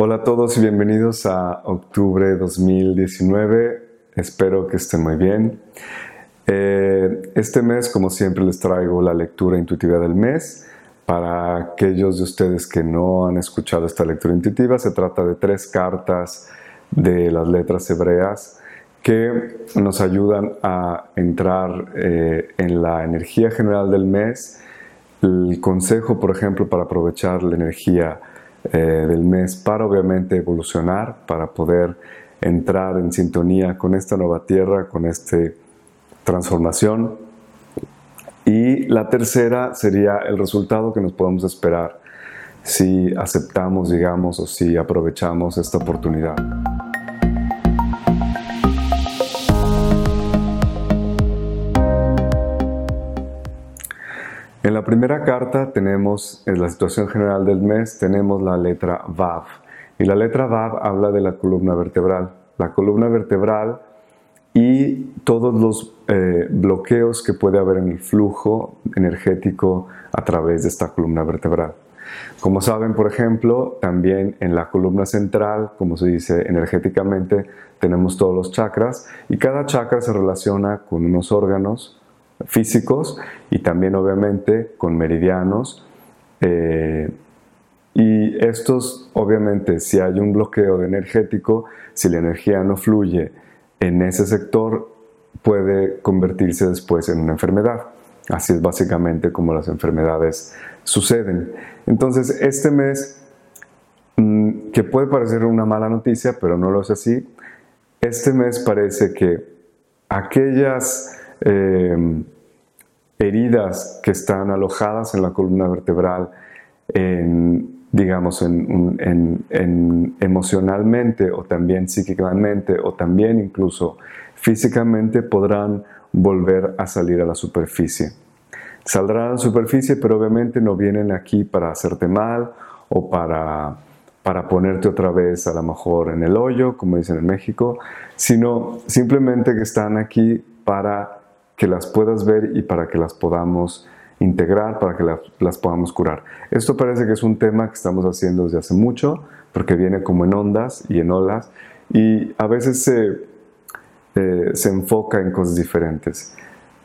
Hola a todos y bienvenidos a octubre 2019. Espero que estén muy bien. Eh, este mes, como siempre, les traigo la lectura intuitiva del mes. Para aquellos de ustedes que no han escuchado esta lectura intuitiva, se trata de tres cartas de las letras hebreas que nos ayudan a entrar eh, en la energía general del mes. El consejo, por ejemplo, para aprovechar la energía eh, del mes para obviamente evolucionar, para poder entrar en sintonía con esta nueva tierra, con esta transformación. Y la tercera sería el resultado que nos podemos esperar si aceptamos, digamos, o si aprovechamos esta oportunidad. En la primera carta tenemos, en la situación general del mes, tenemos la letra Vav. Y la letra Vav habla de la columna vertebral. La columna vertebral y todos los eh, bloqueos que puede haber en el flujo energético a través de esta columna vertebral. Como saben, por ejemplo, también en la columna central, como se dice energéticamente, tenemos todos los chakras y cada chakra se relaciona con unos órganos físicos y también obviamente con meridianos. Eh, y estos, obviamente, si hay un bloqueo energético, si la energía no fluye en ese sector, puede convertirse después en una enfermedad. Así es básicamente como las enfermedades suceden. Entonces, este mes, mm, que puede parecer una mala noticia, pero no lo es así, este mes parece que aquellas Em, heridas que están alojadas en la columna vertebral, digamos, en, emocionalmente o también psíquicamente o también incluso físicamente podrán volver a salir a la superficie. Saldrán a la superficie, pero obviamente no vienen aquí para hacerte mal o para, para ponerte otra vez a lo mejor en el hoyo, como dicen en México, sino simplemente que están aquí para que las puedas ver y para que las podamos integrar, para que las, podamos curar. Esto parece que es un tema que estamos haciendo desde hace mucho, porque viene como en ondas y en olas, y a veces se, eh, se enfoca en cosas diferentes.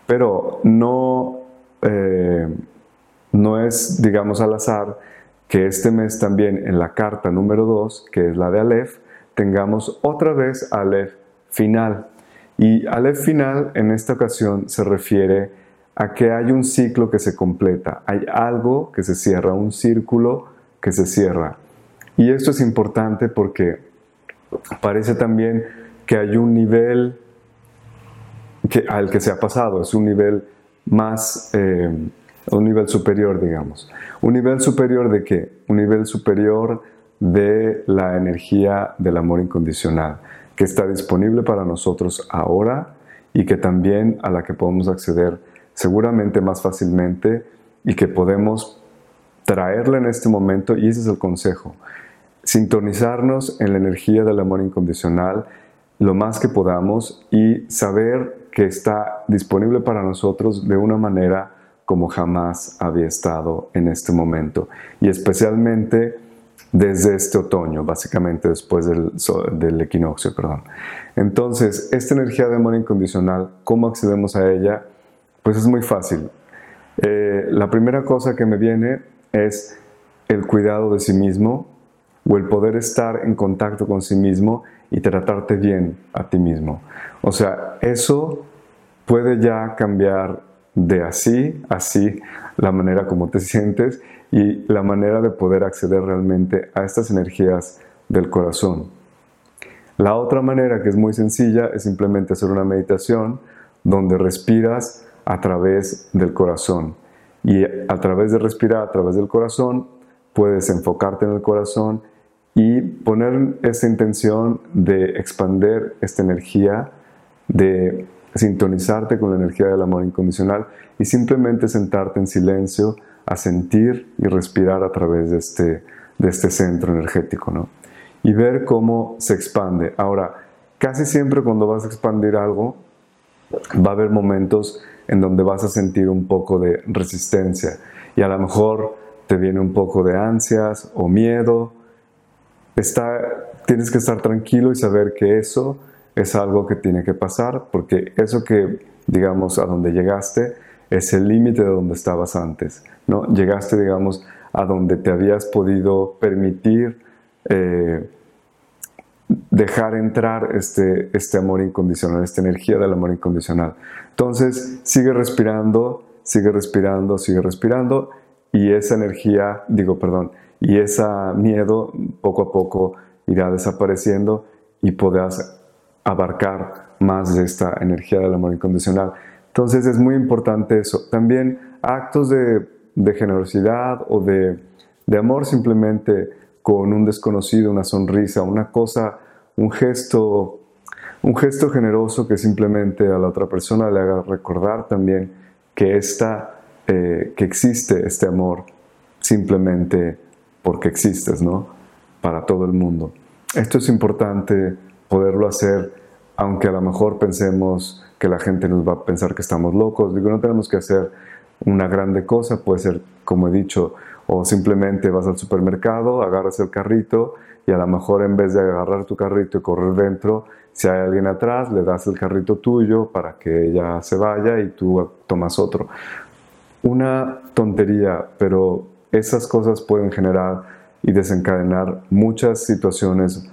Pero no, eh, no es, digamos, al azar que este mes también en la carta número 2, que es la de Aleph, tengamos otra vez Aleph final. Y Aleph final en esta ocasión se refiere a que hay un ciclo que se completa, hay algo que se cierra, un círculo que se cierra. Y esto es importante porque parece también que hay un nivel que, al que se ha pasado, es un nivel más, eh, un nivel superior, digamos. ¿Un nivel superior de qué? Un nivel superior de la energía del amor incondicional que está disponible para nosotros ahora y que también a la que podemos acceder seguramente más fácilmente y que podemos traerla en este momento y ese es el consejo. Sintonizarnos en la energía del amor incondicional lo más que podamos y saber que está disponible para nosotros de una manera como jamás había estado en este momento y especialmente desde este otoño, básicamente después del, equinoccio, perdón. Entonces, esta energía de amor incondicional, ¿cómo accedemos a ella? Pues es muy fácil. Eh, la primera cosa que me viene es el cuidado de sí mismo o el poder estar en contacto con sí mismo y tratarte bien a ti mismo. O sea, eso puede ya cambiar de así, así, la manera como te sientes y la manera de poder acceder realmente a estas energías del corazón. La otra manera que es muy sencilla es simplemente hacer una meditación donde respiras a través del corazón. Y a través de respirar a través del corazón, puedes enfocarte en el corazón y poner esa intención de expander esta energía, de sintonizarte con la energía del amor incondicional y simplemente sentarte en silencio a sentir y respirar a través de este, de este centro energético, ¿no? Y ver cómo se expande. Ahora, casi siempre cuando vas a expandir algo, va a haber momentos en donde vas a sentir un poco de resistencia y a lo mejor te viene un poco de ansias o miedo está, tienes que estar tranquilo y saber que eso es algo que tiene que pasar, porque eso que, digamos, a donde llegaste es el límite de donde estabas antes, ¿no? Llegaste, digamos, a donde te habías podido permitir eh, dejar entrar este, este amor incondicional, esta energía del amor incondicional. Entonces, sigue respirando, sigue respirando, sigue respirando, y esa energía, digo, perdón, y ese miedo poco a poco irá desapareciendo y podrás abarcar más de esta energía del amor incondicional. Entonces es muy importante eso. También actos de, generosidad o de, amor simplemente con un desconocido, una sonrisa, una cosa, un gesto, un gesto generoso que simplemente a la otra persona le haga recordar también que, esta, eh, que existe este amor simplemente porque existes, ¿no? Para todo el mundo. Esto es importante poderlo hacer, aunque a lo mejor pensemos que la gente nos va a pensar que estamos locos. Digo, no tenemos que hacer una grande cosa, puede ser, como he dicho, o simplemente vas al supermercado, agarras el carrito y a lo mejor en vez de agarrar tu carrito y correr dentro, si hay alguien atrás, le das el carrito tuyo para que ella se vaya y tú tomas otro. Una tontería, pero esas cosas pueden generar y desencadenar muchas situaciones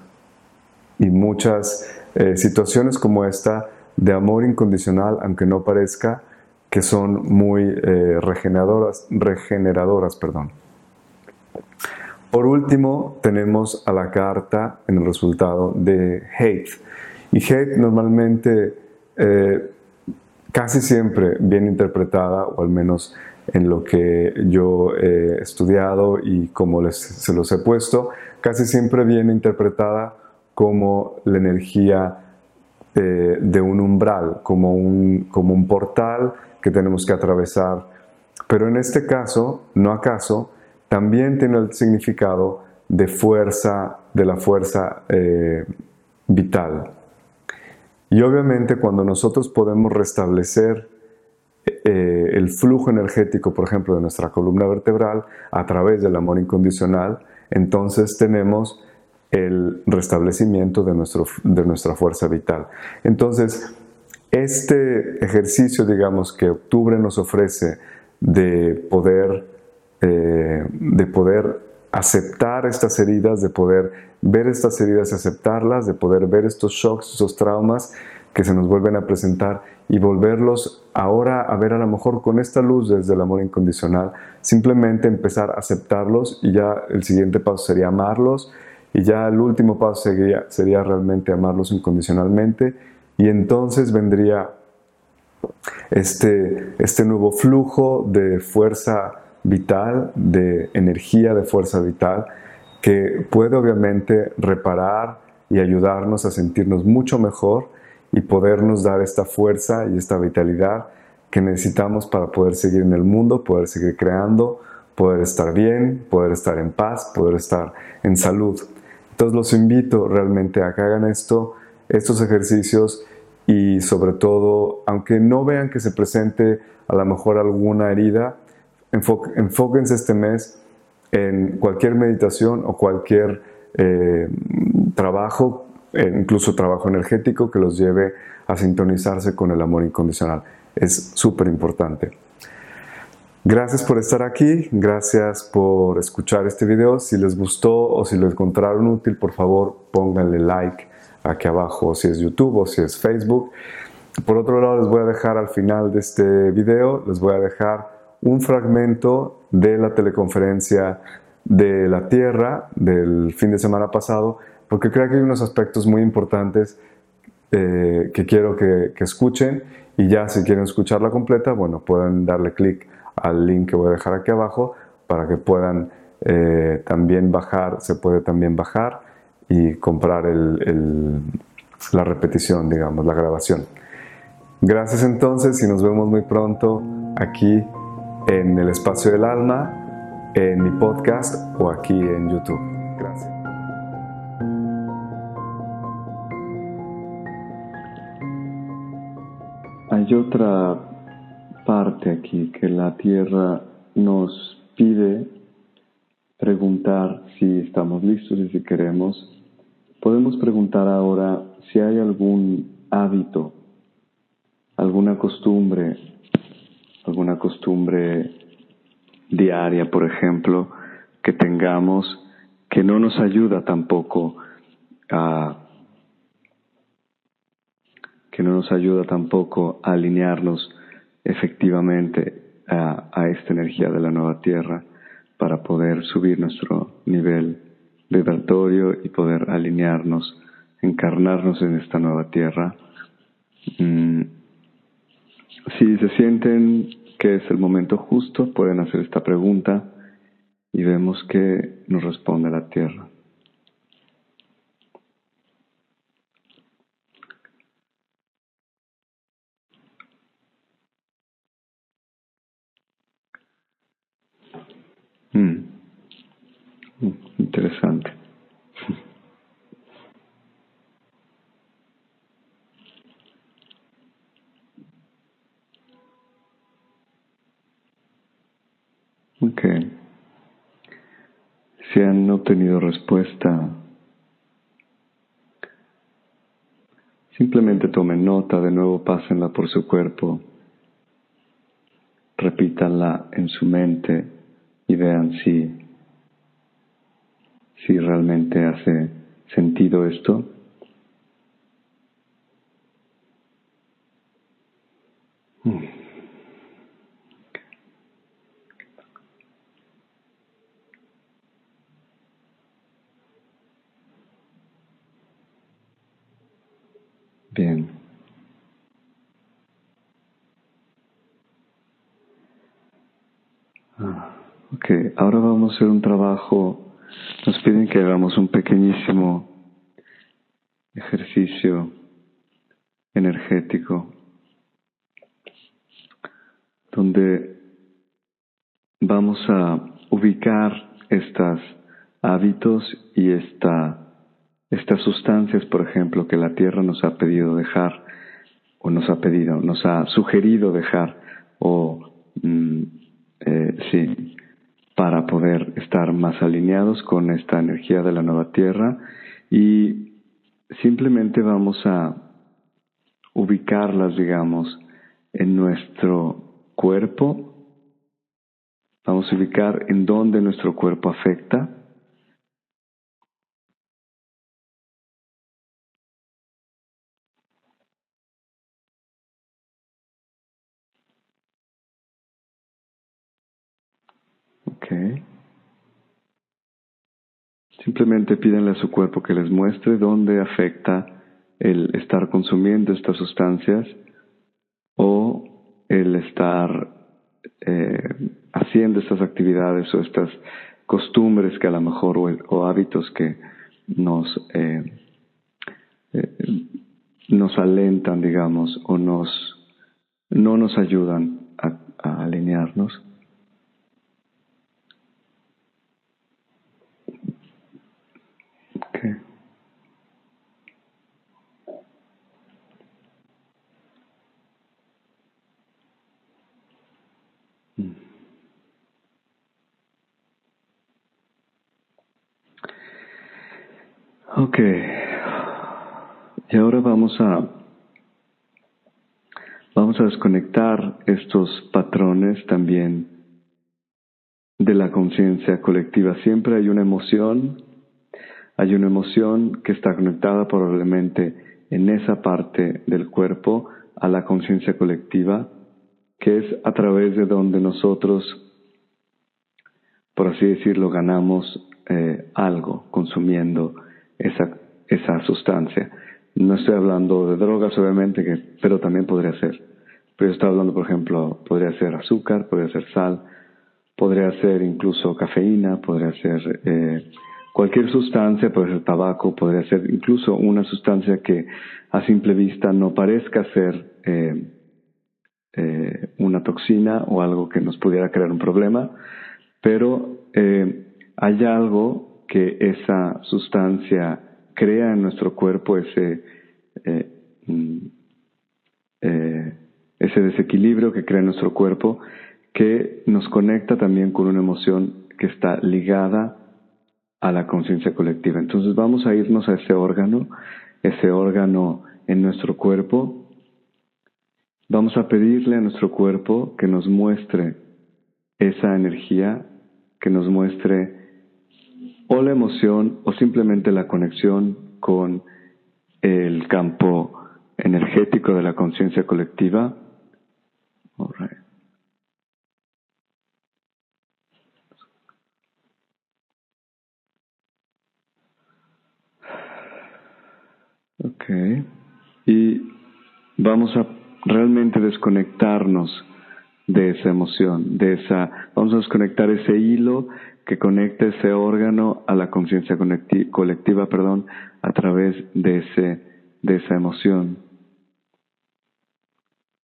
y muchas eh, situaciones como esta de amor incondicional, aunque no parezca, que son muy eh, regeneradoras, regeneradoras. Perdón. Por último, tenemos a la carta en el resultado de hate. Y hate normalmente, eh, casi siempre bien interpretada, o al menos en lo que yo he estudiado y como se los he puesto, casi siempre viene interpretada como la energía de un umbral, como un, como un portal que tenemos que atravesar. Pero en este caso, no acaso, también tiene el significado de fuerza, de la fuerza eh, vital. Y obviamente cuando nosotros podemos restablecer eh, el flujo energético, por ejemplo, de nuestra columna vertebral a través del amor incondicional, entonces tenemos el restablecimiento de, nuestro, de nuestra fuerza vital. Entonces, este ejercicio, digamos, que octubre nos ofrece de poder, eh, de poder aceptar estas heridas, de poder ver estas heridas y aceptarlas, de poder ver estos shocks, estos traumas que se nos vuelven a presentar y volverlos ahora a ver a lo mejor con esta luz desde el amor incondicional, simplemente empezar a aceptarlos y ya el siguiente paso sería amarlos y ya el último paso sería, sería realmente amarlos incondicionalmente y entonces vendría este, este nuevo flujo de fuerza vital, de energía de fuerza vital, que puede obviamente reparar y ayudarnos a sentirnos mucho mejor y podernos dar esta fuerza y esta vitalidad que necesitamos para poder seguir en el mundo, poder seguir creando, poder estar bien, poder estar en paz, poder estar en salud. Entonces los invito realmente a que hagan esto, estos ejercicios y sobre todo, aunque no vean que se presente a lo mejor alguna herida, enfóquense este mes en cualquier meditación o cualquier eh, trabajo eh, incluso trabajo energético que los lleve a sintonizarse con el amor incondicional. Es súper importante. Gracias por estar aquí, gracias por escuchar este video. Si les gustó o si lo encontraron útil, por favor pónganle like aquí abajo si es YouTube o si es Facebook. Por otro lado, les voy a dejar al final de este video, les voy a dejar un fragmento de la teleconferencia de la Tierra del fin de semana pasado porque creo que hay unos aspectos muy importantes eh, que quiero que, escuchen y ya si quieren escucharla completa, bueno, pueden darle clic al link que voy a dejar aquí abajo para que puedan eh, también bajar, se puede también bajar y comprar la repetición, digamos, la grabación. Gracias entonces y nos vemos muy pronto aquí en el espacio del alma, en mi podcast o aquí en YouTube. Gracias. Hay otra parte aquí que la Tierra nos pide preguntar si estamos listos y si queremos, podemos preguntar ahora si hay algún hábito, alguna costumbre, alguna costumbre diaria, por ejemplo, que tengamos que no nos ayuda tampoco a que no nos ayuda tampoco a alinearnos efectivamente a, esta energía de la nueva tierra para poder subir nuestro nivel vibratorio y poder alinearnos, encarnarnos en esta nueva tierra. Mm, si se sienten que es el momento justo, pueden hacer esta pregunta y vemos que nos responde la tierra. Mm. Interesante. Ok. Si han obtenido respuesta, simplemente tomen nota, de nuevo pásenla por su cuerpo, repítanla en su mente y vean si, si realmente hace sentido esto. Bien. Ah. Ahora vamos a hacer un trabajo. Nos piden que hagamos un pequeñísimo ejercicio energético donde vamos a ubicar estos hábitos y esta, estas sustancias, por ejemplo, que la Tierra nos ha pedido dejar, o nos ha pedido, nos ha sugerido dejar, o mm, eh, sí, para poder estar más alineados con esta energía de la nueva tierra y simplemente vamos a ubicarlas, digamos, en nuestro cuerpo. Vamos a ubicar en dónde nuestro cuerpo afecta Simplemente pídenle a su cuerpo que les muestre dónde afecta el estar consumiendo estas sustancias o el estar eh, haciendo estas actividades o estas costumbres que a lo mejor o, hábitos que nos eh, eh, nos alentan digamos o nos no nos ayudan a alinearnos Ok. Y ahora vamos a vamos a desconectar estos patrones también de la conciencia colectiva. Siempre hay una emoción, hay una emoción que está conectada probablemente en esa parte del cuerpo a la conciencia colectiva, que es a través de donde nosotros, por así decirlo, ganamos eh, algo consumiendo esa, esa sustancia. No estoy hablando de drogas, obviamente, que, pero también podría ser. Pero estoy hablando, por ejemplo, podría ser azúcar, podría ser sal, podría ser incluso cafeína, podría ser eh, cualquier sustancia, puede ser tabaco, podría ser incluso una sustancia que a simple vista no parezca ser eh, eh, una toxina o algo que nos pudiera crear un problema, pero hay algo que esa sustancia crea en nuestro cuerpo ese, eh, mm, eh, ese desequilibrio que crea en nuestro cuerpo, que nos conecta también con una emoción que está ligada a la conciencia colectiva. Entonces vamos a irnos a ese órgano, ese órgano en nuestro cuerpo. Vamos a pedirle a nuestro cuerpo que nos muestre esa energía, que nos muestre o la emoción o simplemente la conexión con el campo energético de la conciencia colectiva. Ok. Y vamos a realmente desconectarnos de esa emoción, de esa, vamos a desconectar ese hilo que conecta ese órgano a la conciencia colectiva, perdón, a través de ese, de esa emoción.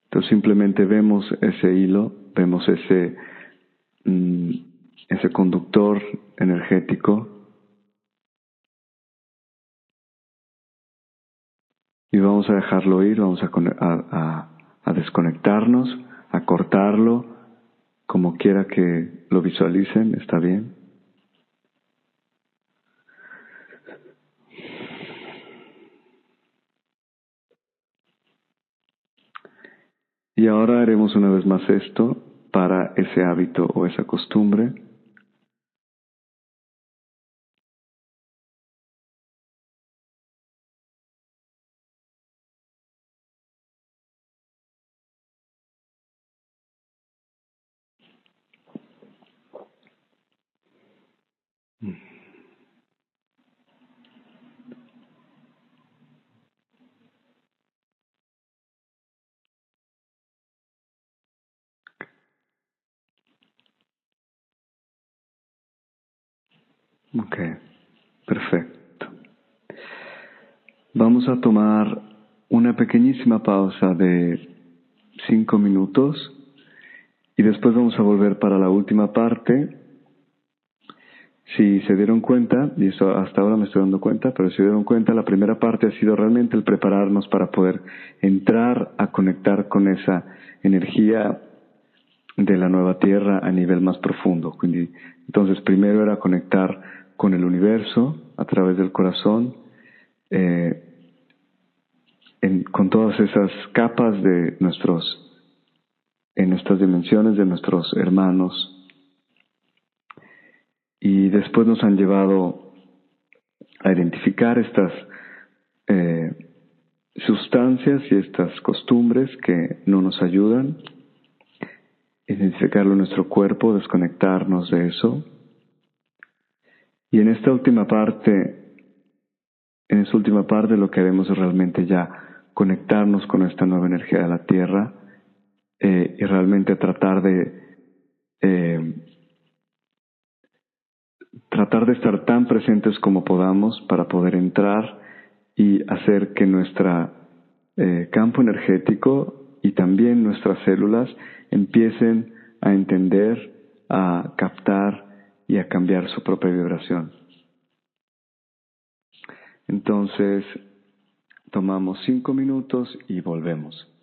Entonces simplemente vemos ese hilo, vemos ese, mm, ese conductor energético y vamos a dejarlo ir, vamos a, a, desconectarnos, a cortarlo, como quiera que lo visualicen, está bien. Y ahora haremos una vez más esto para ese hábito o esa costumbre. Ok, perfecto. Vamos a tomar una pequeñísima pausa de cinco minutos y después vamos a volver para la última parte. Si se dieron cuenta, y eso hasta ahora me estoy dando cuenta, pero si se dieron cuenta, la primera parte ha sido realmente el prepararnos para poder entrar a conectar con esa energía de la nueva tierra a nivel más profundo. Entonces, primero era conectar con el universo a través del corazón, eh, con todas esas capas de nuestros, en nuestras dimensiones de nuestros hermanos. Y después nos han llevado a identificar estas eh, sustancias y estas costumbres que no nos ayudan, identificarlo en nuestro cuerpo, desconectarnos de eso y en esta última parte, en esta última parte lo que haremos es realmente ya conectarnos con esta nueva energía de la Tierra eh, y realmente tratar de eh, tratar de estar tan presentes como podamos para poder entrar y hacer que nuestro eh, campo energético y también nuestras células empiecen a entender, a captar y a cambiar su propia vibración. Entonces, tomamos cinco minutos y volvemos.